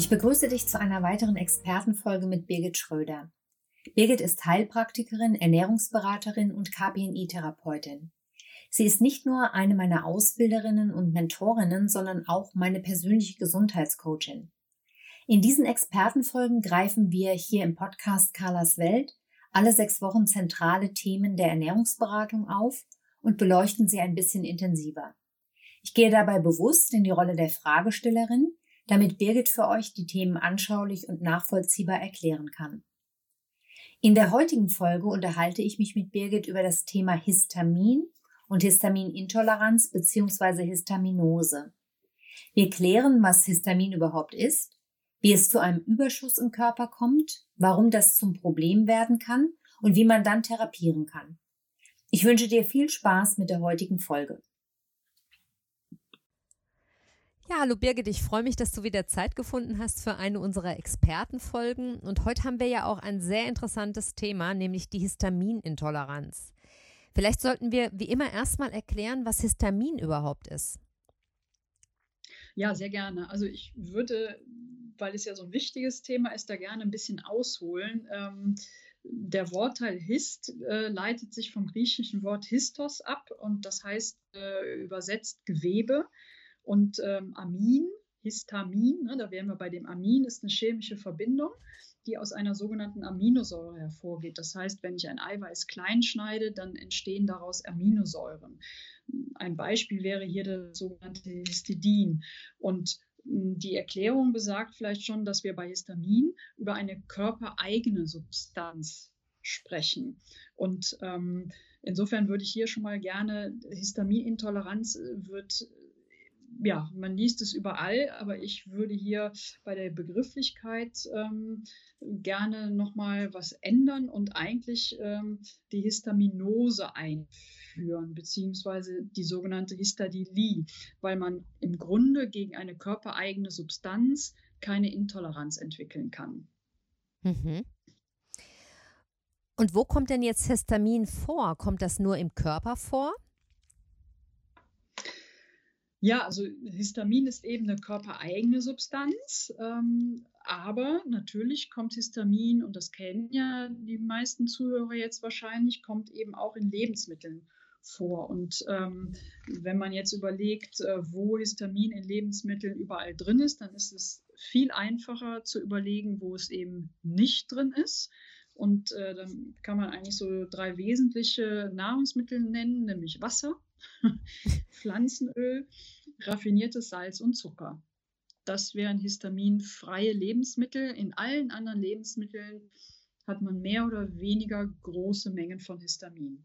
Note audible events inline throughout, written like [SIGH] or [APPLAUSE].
Ich begrüße dich zu einer weiteren Expertenfolge mit Birgit Schröder. Birgit ist Heilpraktikerin, Ernährungsberaterin und KPNI-Therapeutin. Sie ist nicht nur eine meiner Ausbilderinnen und Mentorinnen, sondern auch meine persönliche Gesundheitscoachin. In diesen Expertenfolgen greifen wir hier im Podcast Carlas Welt alle sechs Wochen zentrale Themen der Ernährungsberatung auf und beleuchten sie ein bisschen intensiver. Ich gehe dabei bewusst in die Rolle der Fragestellerin, damit Birgit für euch die Themen anschaulich und nachvollziehbar erklären kann. In der heutigen Folge unterhalte ich mich mit Birgit über das Thema Histamin und Histaminintoleranz bzw. Histaminose. Wir klären, was Histamin überhaupt ist, wie es zu einem Überschuss im Körper kommt, warum das zum Problem werden kann und wie man dann therapieren kann. Ich wünsche dir viel Spaß mit der heutigen Folge. Ja, hallo Birgit, ich freue mich, dass du wieder Zeit gefunden hast für eine unserer Expertenfolgen. Und heute haben wir ja auch ein sehr interessantes Thema, nämlich die Histaminintoleranz. Vielleicht sollten wir wie immer erstmal erklären, was Histamin überhaupt ist. Ja, sehr gerne. Also ich würde, weil es ja so ein wichtiges Thema ist, da gerne ein bisschen ausholen. Ähm, der Wortteil Hist äh, leitet sich vom griechischen Wort Histos ab und das heißt äh, übersetzt Gewebe. Und ähm, Amin, Histamin, ne, da wären wir bei dem Amin, ist eine chemische Verbindung, die aus einer sogenannten Aminosäure hervorgeht. Das heißt, wenn ich ein Eiweiß klein schneide, dann entstehen daraus Aminosäuren. Ein Beispiel wäre hier das sogenannte Histidin. Und hm, die Erklärung besagt vielleicht schon, dass wir bei Histamin über eine körpereigene Substanz sprechen. Und ähm, insofern würde ich hier schon mal gerne, Histaminintoleranz äh, wird ja, man liest es überall, aber ich würde hier bei der Begrifflichkeit ähm, gerne nochmal was ändern und eigentlich ähm, die Histaminose einführen, beziehungsweise die sogenannte Histadilie, weil man im Grunde gegen eine körpereigene Substanz keine Intoleranz entwickeln kann. Mhm. Und wo kommt denn jetzt Histamin vor? Kommt das nur im Körper vor? Ja, also Histamin ist eben eine körpereigene Substanz, ähm, aber natürlich kommt Histamin, und das kennen ja die meisten Zuhörer jetzt wahrscheinlich, kommt eben auch in Lebensmitteln vor. Und ähm, wenn man jetzt überlegt, äh, wo Histamin in Lebensmitteln überall drin ist, dann ist es viel einfacher zu überlegen, wo es eben nicht drin ist. Und äh, dann kann man eigentlich so drei wesentliche Nahrungsmittel nennen, nämlich Wasser, [LAUGHS] Pflanzenöl, raffiniertes Salz und Zucker. Das wären histaminfreie Lebensmittel. In allen anderen Lebensmitteln hat man mehr oder weniger große Mengen von Histamin.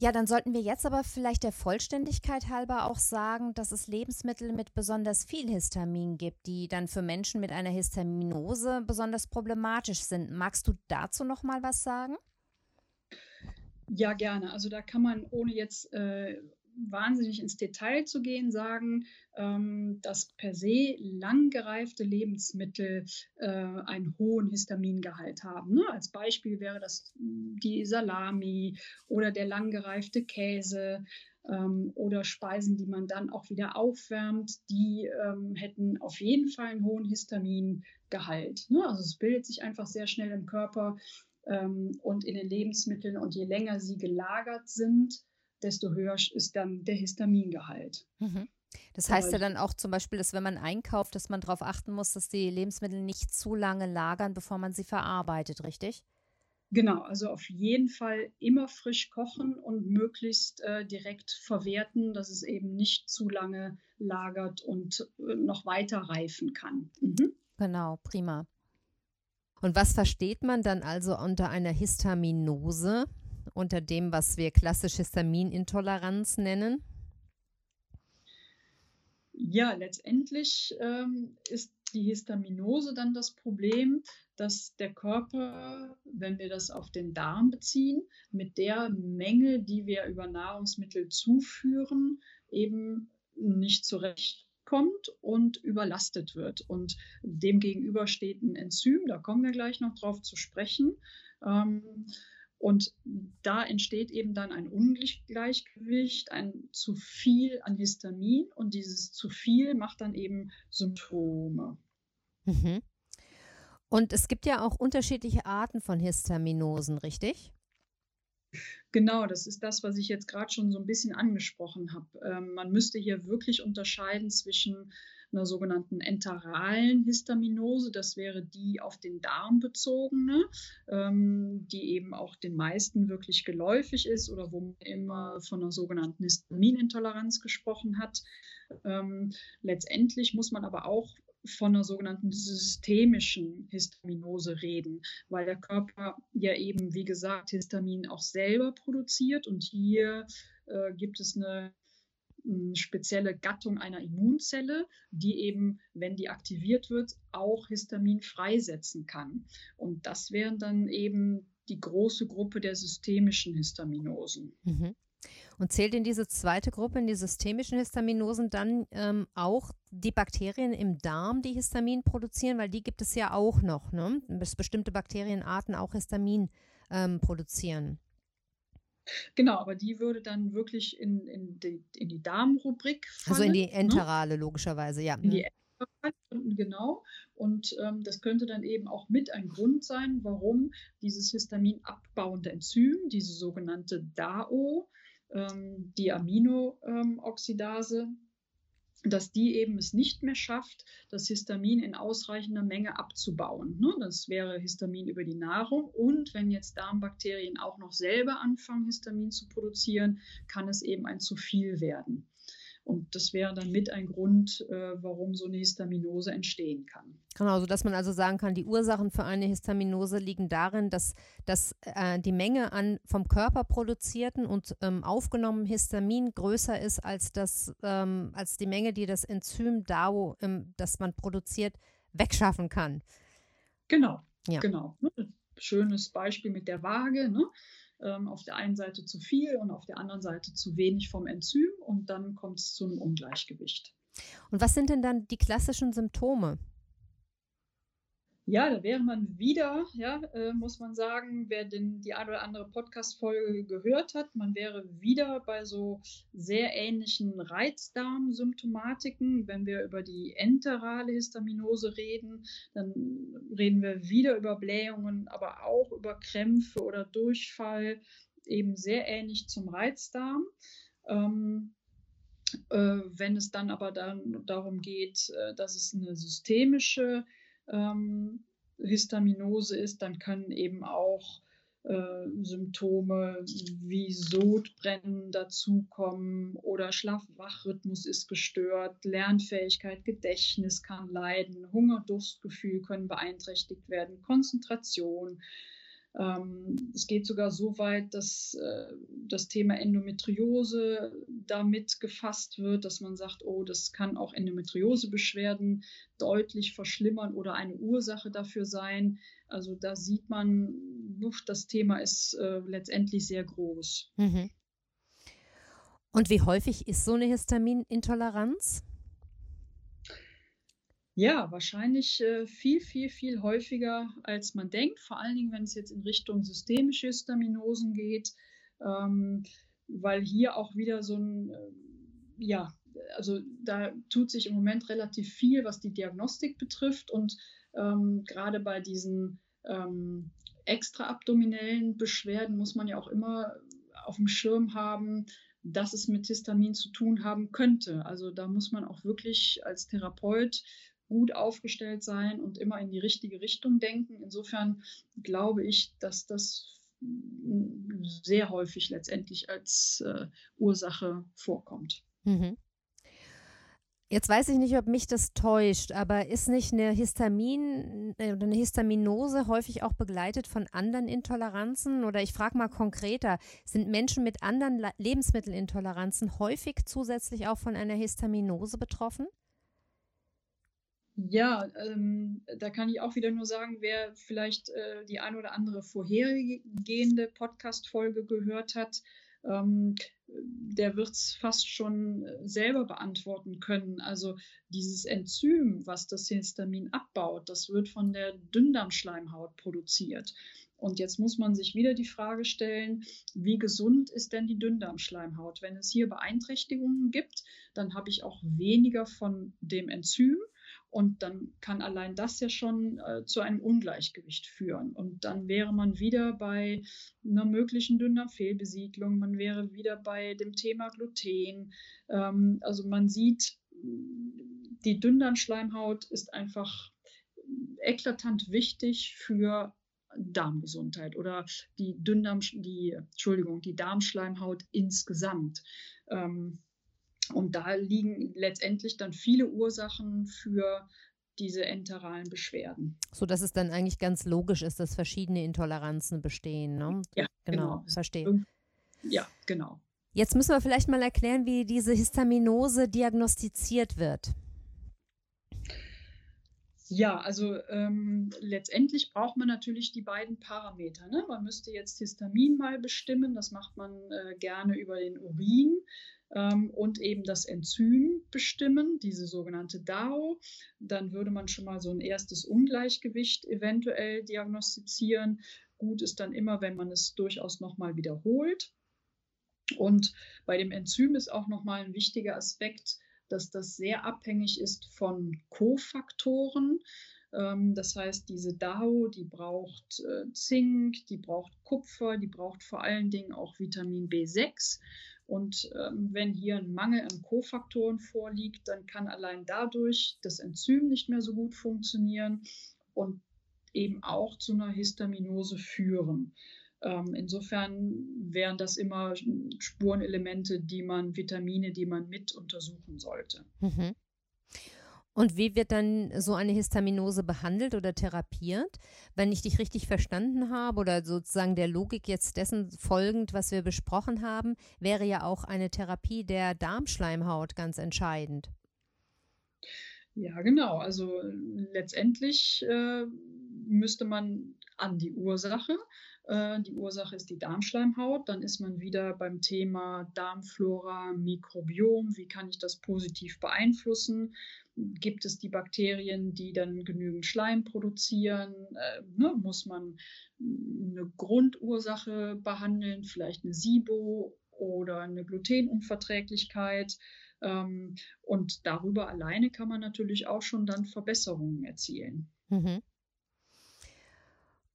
Ja, dann sollten wir jetzt aber vielleicht der Vollständigkeit halber auch sagen, dass es Lebensmittel mit besonders viel Histamin gibt, die dann für Menschen mit einer Histaminose besonders problematisch sind. Magst du dazu noch mal was sagen? Ja, gerne. Also da kann man, ohne jetzt äh, wahnsinnig ins Detail zu gehen, sagen, ähm, dass per se langgereifte Lebensmittel äh, einen hohen Histamingehalt haben. Ne? Als Beispiel wäre das die Salami oder der langgereifte Käse ähm, oder Speisen, die man dann auch wieder aufwärmt, die ähm, hätten auf jeden Fall einen hohen Histamingehalt. Ne? Also es bildet sich einfach sehr schnell im Körper ähm, und in den Lebensmitteln und je länger sie gelagert sind, desto höher ist dann der Histamingehalt. Mhm. Das heißt ja dann auch zum Beispiel, dass wenn man einkauft, dass man darauf achten muss, dass die Lebensmittel nicht zu lange lagern, bevor man sie verarbeitet, richtig? Genau, also auf jeden Fall immer frisch kochen und möglichst äh, direkt verwerten, dass es eben nicht zu lange lagert und äh, noch weiter reifen kann. Mhm. Genau, prima. Und was versteht man dann also unter einer Histaminose, unter dem, was wir klassisch Histaminintoleranz nennen? Ja, letztendlich ähm, ist die Histaminose dann das Problem, dass der Körper, wenn wir das auf den Darm beziehen, mit der Menge, die wir über Nahrungsmittel zuführen, eben nicht zurechtkommt und überlastet wird. Und demgegenüber steht ein Enzym, da kommen wir gleich noch drauf zu sprechen. Ähm, und da entsteht eben dann ein Ungleichgewicht, ein zu viel an Histamin und dieses zu viel macht dann eben Symptome. Mhm. Und es gibt ja auch unterschiedliche Arten von Histaminosen, richtig? Genau, das ist das, was ich jetzt gerade schon so ein bisschen angesprochen habe. Ähm, man müsste hier wirklich unterscheiden zwischen einer sogenannten enteralen Histaminose. Das wäre die auf den Darm bezogene, ähm, die eben auch den meisten wirklich geläufig ist oder wo man immer von einer sogenannten Histaminintoleranz gesprochen hat. Ähm, letztendlich muss man aber auch von einer sogenannten systemischen Histaminose reden, weil der Körper ja eben, wie gesagt, Histamin auch selber produziert und hier äh, gibt es eine spezielle Gattung einer Immunzelle, die eben, wenn die aktiviert wird, auch Histamin freisetzen kann. Und das wären dann eben die große Gruppe der systemischen Histaminosen. Mhm. Und zählt in diese zweite Gruppe, in die systemischen Histaminosen, dann ähm, auch die Bakterien im Darm, die Histamin produzieren? Weil die gibt es ja auch noch, ne? dass bestimmte Bakterienarten auch Histamin ähm, produzieren. Genau, aber die würde dann wirklich in, in, die, in die Darmrubrik fallen. Also in die ne? enterale, ne? logischerweise, ja. In die mhm. enterale, genau. Und ähm, das könnte dann eben auch mit ein Grund sein, warum dieses Histamin abbauende Enzym, diese sogenannte DAO, ähm, die Aminooxidase, dass die eben es nicht mehr schafft, das Histamin in ausreichender Menge abzubauen. Ne? Das wäre Histamin über die Nahrung. Und wenn jetzt Darmbakterien auch noch selber anfangen, Histamin zu produzieren, kann es eben ein zu viel werden. Und das wäre dann mit ein Grund, äh, warum so eine Histaminose entstehen kann. Genau, sodass man also sagen kann, die Ursachen für eine Histaminose liegen darin, dass, dass äh, die Menge an vom Körper produzierten und ähm, aufgenommenen Histamin größer ist als, das, ähm, als die Menge, die das Enzym DAO, ähm, das man produziert, wegschaffen kann. Genau, ja. genau. Ne? Schönes Beispiel mit der Waage. Ne? Ähm, auf der einen Seite zu viel und auf der anderen Seite zu wenig vom Enzym und dann kommt es zu einem Ungleichgewicht. Und was sind denn dann die klassischen Symptome? Ja, da wäre man wieder, ja, äh, muss man sagen, wer den, die eine oder andere Podcast-Folge gehört hat, man wäre wieder bei so sehr ähnlichen Reizdarmsymptomatiken. Wenn wir über die enterale Histaminose reden, dann reden wir wieder über Blähungen, aber auch über Krämpfe oder Durchfall, eben sehr ähnlich zum Reizdarm. Ähm, äh, wenn es dann aber dann darum geht, äh, dass es eine systemische ähm, Histaminose ist, dann können eben auch äh, Symptome wie Sodbrennen dazukommen oder Schlaf-Wach-Rhythmus ist gestört, Lernfähigkeit, Gedächtnis kann leiden, Hunger, Durstgefühl können beeinträchtigt werden, Konzentration, es geht sogar so weit, dass äh, das Thema Endometriose damit gefasst wird, dass man sagt, oh, das kann auch Endometriosebeschwerden deutlich verschlimmern oder eine Ursache dafür sein. Also da sieht man, das Thema ist äh, letztendlich sehr groß. Mhm. Und wie häufig ist so eine Histaminintoleranz? Ja, wahrscheinlich äh, viel, viel, viel häufiger, als man denkt. Vor allen Dingen, wenn es jetzt in Richtung systemische Histaminosen geht, ähm, weil hier auch wieder so ein, äh, ja, also da tut sich im Moment relativ viel, was die Diagnostik betrifft. Und ähm, gerade bei diesen ähm, extraabdominellen Beschwerden muss man ja auch immer auf dem Schirm haben, dass es mit Histamin zu tun haben könnte. Also da muss man auch wirklich als Therapeut gut aufgestellt sein und immer in die richtige Richtung denken. Insofern glaube ich, dass das sehr häufig letztendlich als äh, Ursache vorkommt. Mhm. Jetzt weiß ich nicht, ob mich das täuscht, aber ist nicht eine Histamin äh, oder eine Histaminose häufig auch begleitet von anderen Intoleranzen? Oder ich frage mal konkreter, sind Menschen mit anderen Lebensmittelintoleranzen häufig zusätzlich auch von einer Histaminose betroffen? Ja, ähm, da kann ich auch wieder nur sagen, wer vielleicht äh, die ein oder andere vorhergehende Podcast-Folge gehört hat, ähm, der wird es fast schon äh, selber beantworten können. Also dieses Enzym, was das Histamin abbaut, das wird von der Dünndarmschleimhaut produziert. Und jetzt muss man sich wieder die Frage stellen, wie gesund ist denn die Dünndarmschleimhaut? Wenn es hier Beeinträchtigungen gibt, dann habe ich auch weniger von dem Enzym und dann kann allein das ja schon äh, zu einem Ungleichgewicht führen. Und dann wäre man wieder bei einer möglichen Dünndarmfehlbesiedlung, man wäre wieder bei dem Thema Gluten. Ähm, also man sieht, die Dünndarmschleimhaut ist einfach eklatant wichtig für Darmgesundheit oder die Dünndarm, die, Entschuldigung, die Darmschleimhaut insgesamt. Ähm, und da liegen letztendlich dann viele Ursachen für diese enteralen Beschwerden. So dass es dann eigentlich ganz logisch ist, dass verschiedene Intoleranzen bestehen. Ne? Ja, genau. genau. Verstehe. Ja, genau. Jetzt müssen wir vielleicht mal erklären, wie diese Histaminose diagnostiziert wird. Ja, also ähm, letztendlich braucht man natürlich die beiden Parameter. Ne? Man müsste jetzt Histamin mal bestimmen, das macht man äh, gerne über den Urin ähm, und eben das Enzym bestimmen, diese sogenannte DAO. Dann würde man schon mal so ein erstes Ungleichgewicht eventuell diagnostizieren. Gut ist dann immer, wenn man es durchaus nochmal wiederholt. Und bei dem Enzym ist auch nochmal ein wichtiger Aspekt, dass das sehr abhängig ist von Kofaktoren. Ähm, das heißt, diese DAO, die braucht äh, Zink, die braucht Kupfer, die braucht vor allen Dingen auch Vitamin B6. Und ähm, wenn hier ein Mangel an Kofaktoren vorliegt, dann kann allein dadurch das Enzym nicht mehr so gut funktionieren und eben auch zu einer Histaminose führen. Ähm, insofern wären das immer Spurenelemente, die man, Vitamine, die man mit untersuchen sollte. Mhm. Und wie wird dann so eine Histaminose behandelt oder therapiert? Wenn ich dich richtig verstanden habe oder sozusagen der Logik jetzt dessen folgend, was wir besprochen haben, wäre ja auch eine Therapie der Darmschleimhaut ganz entscheidend. Ja, genau. Also letztendlich äh, müsste man an die Ursache äh, die Ursache ist die Darmschleimhaut. Dann ist man wieder beim Thema Darmflora, Mikrobiom. Wie kann ich das positiv beeinflussen? Gibt es die Bakterien, die dann genügend Schleim produzieren? Äh, ne, muss man eine Grundursache behandeln, vielleicht eine SIBO oder eine Glutenunverträglichkeit? Ähm, und darüber alleine kann man natürlich auch schon dann Verbesserungen erzielen. Mhm.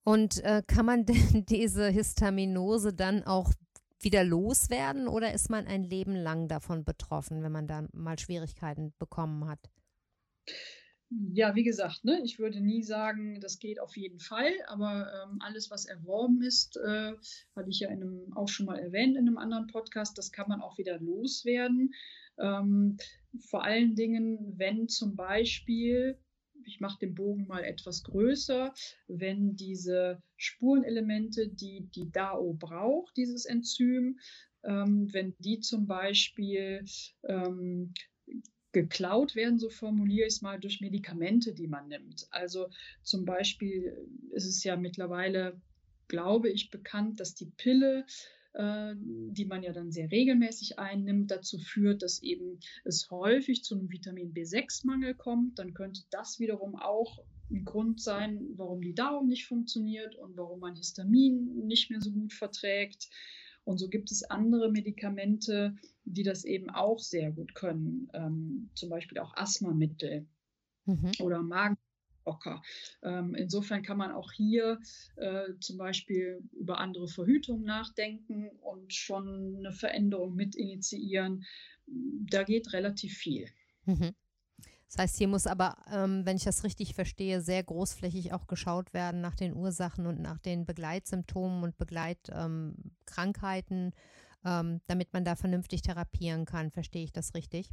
Und äh, kann man [LAUGHS] denn diese Histaminose dann auch wieder loswerden oder ist man ein Leben lang davon betroffen, wenn man da mal Schwierigkeiten bekommen hat? Ja, wie gesagt, ne, ich würde nie sagen, das geht auf jeden Fall, aber ähm, alles, was erworben ist, äh, hatte ich ja in einem, auch schon mal erwähnt in einem anderen Podcast, das kann man auch wieder loswerden. Ähm, vor allen Dingen, wenn zum Beispiel ich mache den Bogen mal etwas größer, wenn diese Spurenelemente, die die DAO braucht, dieses Enzym, ähm, wenn die zum Beispiel ähm, geklaut werden, so formuliere ich es mal, durch Medikamente, die man nimmt. Also zum Beispiel ist es ja mittlerweile, glaube ich, bekannt, dass die Pille äh, die man ja dann sehr regelmäßig einnimmt, dazu führt, dass eben es häufig zu einem Vitamin B6-Mangel kommt, dann könnte das wiederum auch ein Grund sein, warum die Darm nicht funktioniert und warum man Histamin nicht mehr so gut verträgt. Und so gibt es andere Medikamente, die das eben auch sehr gut können, ähm, zum Beispiel auch Asthmamittel mhm. oder Magen locker. Ähm, insofern kann man auch hier äh, zum Beispiel über andere Verhütung nachdenken und schon eine Veränderung mit initiieren. Da geht relativ viel. Mhm. Das heißt, hier muss aber, ähm, wenn ich das richtig verstehe, sehr großflächig auch geschaut werden nach den Ursachen und nach den Begleitsymptomen und Begleitkrankheiten, ähm, ähm, damit man da vernünftig therapieren kann. Verstehe ich das richtig?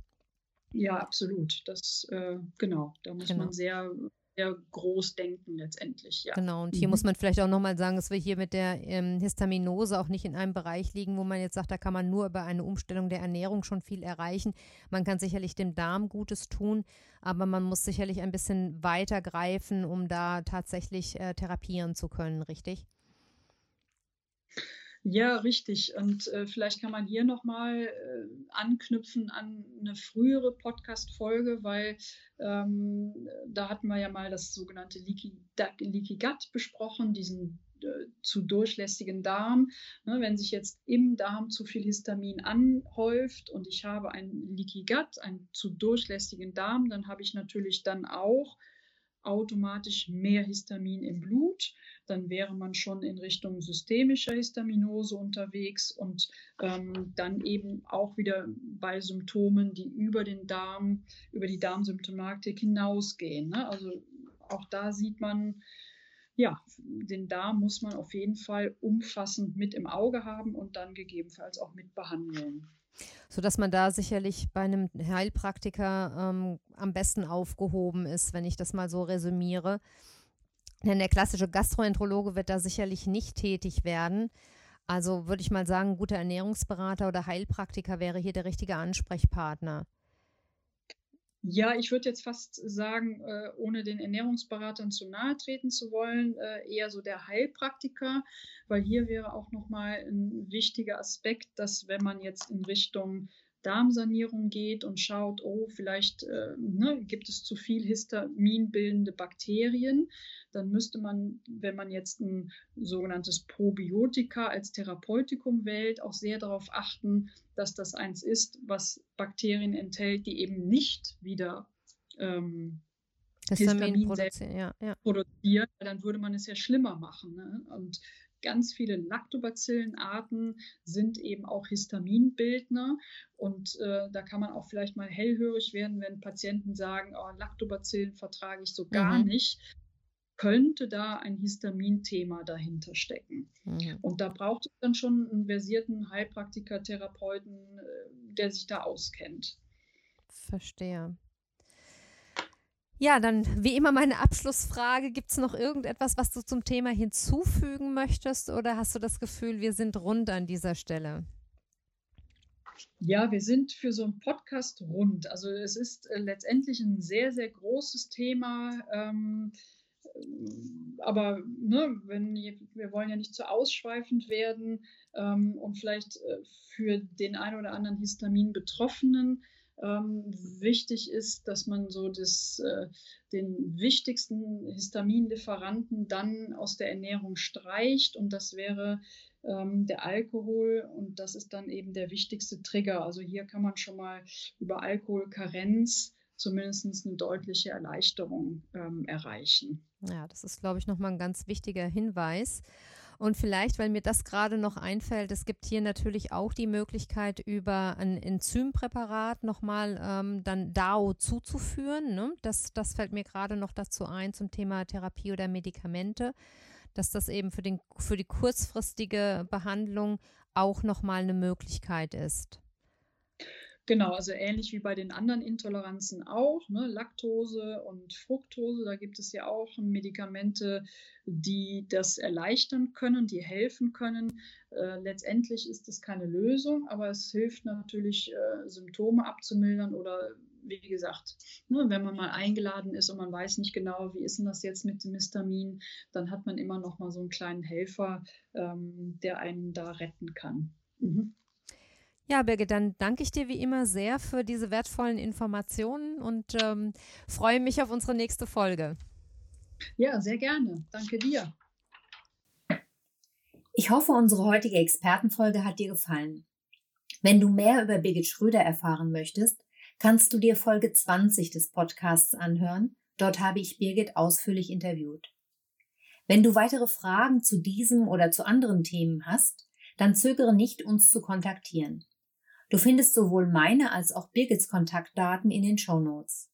Ja, absolut. Das, äh, genau, da muss genau. man sehr groß denken letztendlich. Ja. Genau, und hier mhm. muss man vielleicht auch nochmal sagen, dass wir hier mit der ähm, Histaminose auch nicht in einem Bereich liegen, wo man jetzt sagt, da kann man nur über eine Umstellung der Ernährung schon viel erreichen. Man kann sicherlich dem Darm Gutes tun, aber man muss sicherlich ein bisschen weiter greifen, um da tatsächlich äh, therapieren zu können, richtig? Ja, richtig. Und äh, vielleicht kann man hier nochmal äh, anknüpfen an eine frühere Podcast-Folge, weil ähm, da hatten wir ja mal das sogenannte Leaky, Leaky Gut besprochen, diesen äh, zu durchlässigen Darm. Ne, wenn sich jetzt im Darm zu viel Histamin anhäuft und ich habe ein Leaky Gut, einen zu durchlässigen Darm, dann habe ich natürlich dann auch automatisch mehr Histamin im Blut. Dann wäre man schon in Richtung systemischer Histaminose unterwegs und ähm, dann eben auch wieder bei Symptomen, die über den Darm, über die Darmsymptomatik hinausgehen. Ne? Also auch da sieht man, ja, den Darm muss man auf jeden Fall umfassend mit im Auge haben und dann gegebenenfalls auch mit behandeln sodass man da sicherlich bei einem Heilpraktiker ähm, am besten aufgehoben ist, wenn ich das mal so resümiere. Denn der klassische Gastroenterologe wird da sicherlich nicht tätig werden. Also würde ich mal sagen, ein guter Ernährungsberater oder Heilpraktiker wäre hier der richtige Ansprechpartner. Ja, ich würde jetzt fast sagen, äh, ohne den Ernährungsberatern zu nahe treten zu wollen, äh, eher so der Heilpraktiker, weil hier wäre auch nochmal ein wichtiger Aspekt, dass wenn man jetzt in Richtung Darmsanierung geht und schaut, oh, vielleicht äh, ne, gibt es zu viel histaminbildende Bakterien, dann müsste man, wenn man jetzt ein sogenanntes Probiotika als Therapeutikum wählt, auch sehr darauf achten, dass das eins ist, was Bakterien enthält, die eben nicht wieder ähm, Histamin, Histamin produzieren, ja, ja. produzieren, dann würde man es ja schlimmer machen. Ne? Und ganz viele Lactobacillenarten sind eben auch Histaminbildner. Und äh, da kann man auch vielleicht mal hellhörig werden, wenn Patienten sagen, oh, Lactobacillen vertrage ich so gar mhm. nicht. Könnte da ein Histaminthema dahinter stecken? Mhm. Und da braucht es dann schon einen versierten Heilpraktiker, Therapeuten, äh, der sich da auskennt. Verstehe. Ja, dann wie immer meine Abschlussfrage. Gibt es noch irgendetwas, was du zum Thema hinzufügen möchtest oder hast du das Gefühl, wir sind rund an dieser Stelle? Ja, wir sind für so einen Podcast rund. Also es ist äh, letztendlich ein sehr, sehr großes Thema. Ähm, aber ne, wenn, wir wollen ja nicht zu ausschweifend werden ähm, und vielleicht äh, für den einen oder anderen Histamin-Betroffenen ähm, wichtig ist, dass man so das, äh, den wichtigsten Histaminlieferanten dann aus der Ernährung streicht und das wäre ähm, der Alkohol und das ist dann eben der wichtigste Trigger. Also hier kann man schon mal über Alkoholkarenz zumindest eine deutliche Erleichterung ähm, erreichen. Ja, das ist, glaube ich, nochmal ein ganz wichtiger Hinweis. Und vielleicht, weil mir das gerade noch einfällt, es gibt hier natürlich auch die Möglichkeit, über ein Enzympräparat nochmal ähm, dann DAO zuzuführen. Ne? Das, das fällt mir gerade noch dazu ein zum Thema Therapie oder Medikamente, dass das eben für, den, für die kurzfristige Behandlung auch nochmal eine Möglichkeit ist. Genau, also ähnlich wie bei den anderen Intoleranzen auch, ne, Laktose und Fructose, da gibt es ja auch Medikamente, die das erleichtern können, die helfen können. Äh, letztendlich ist es keine Lösung, aber es hilft natürlich, äh, Symptome abzumildern oder wie gesagt, ne, wenn man mal eingeladen ist und man weiß nicht genau, wie ist denn das jetzt mit dem Histamin, dann hat man immer noch mal so einen kleinen Helfer, ähm, der einen da retten kann. Mhm. Ja, Birgit, dann danke ich dir wie immer sehr für diese wertvollen Informationen und ähm, freue mich auf unsere nächste Folge. Ja, sehr gerne. Danke dir. Ich hoffe, unsere heutige Expertenfolge hat dir gefallen. Wenn du mehr über Birgit Schröder erfahren möchtest, kannst du dir Folge 20 des Podcasts anhören. Dort habe ich Birgit ausführlich interviewt. Wenn du weitere Fragen zu diesem oder zu anderen Themen hast, dann zögere nicht, uns zu kontaktieren. Du findest sowohl meine als auch Birgits Kontaktdaten in den Show Notes.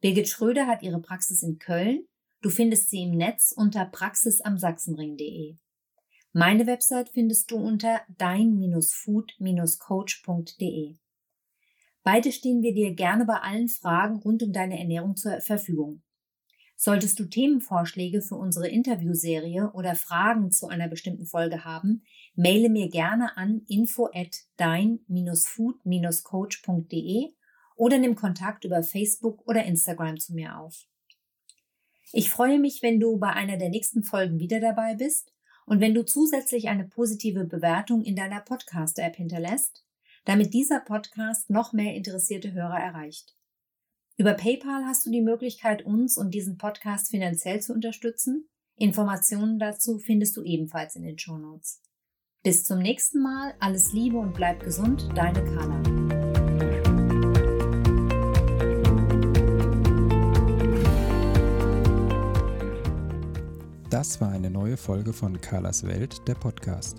Birgit Schröder hat ihre Praxis in Köln. Du findest sie im Netz unter praxisamsachsenring.de. Meine Website findest du unter dein-food-coach.de. Beide stehen wir dir gerne bei allen Fragen rund um deine Ernährung zur Verfügung. Solltest du Themenvorschläge für unsere Interviewserie oder Fragen zu einer bestimmten Folge haben, maile mir gerne an info at dein-food-coach.de oder nimm Kontakt über Facebook oder Instagram zu mir auf. Ich freue mich, wenn du bei einer der nächsten Folgen wieder dabei bist und wenn du zusätzlich eine positive Bewertung in deiner Podcast-App hinterlässt, damit dieser Podcast noch mehr interessierte Hörer erreicht. Über PayPal hast du die Möglichkeit, uns und diesen Podcast finanziell zu unterstützen. Informationen dazu findest du ebenfalls in den Shownotes. Bis zum nächsten Mal, alles Liebe und bleib gesund, deine Carla. Das war eine neue Folge von Carlas Welt, der Podcast.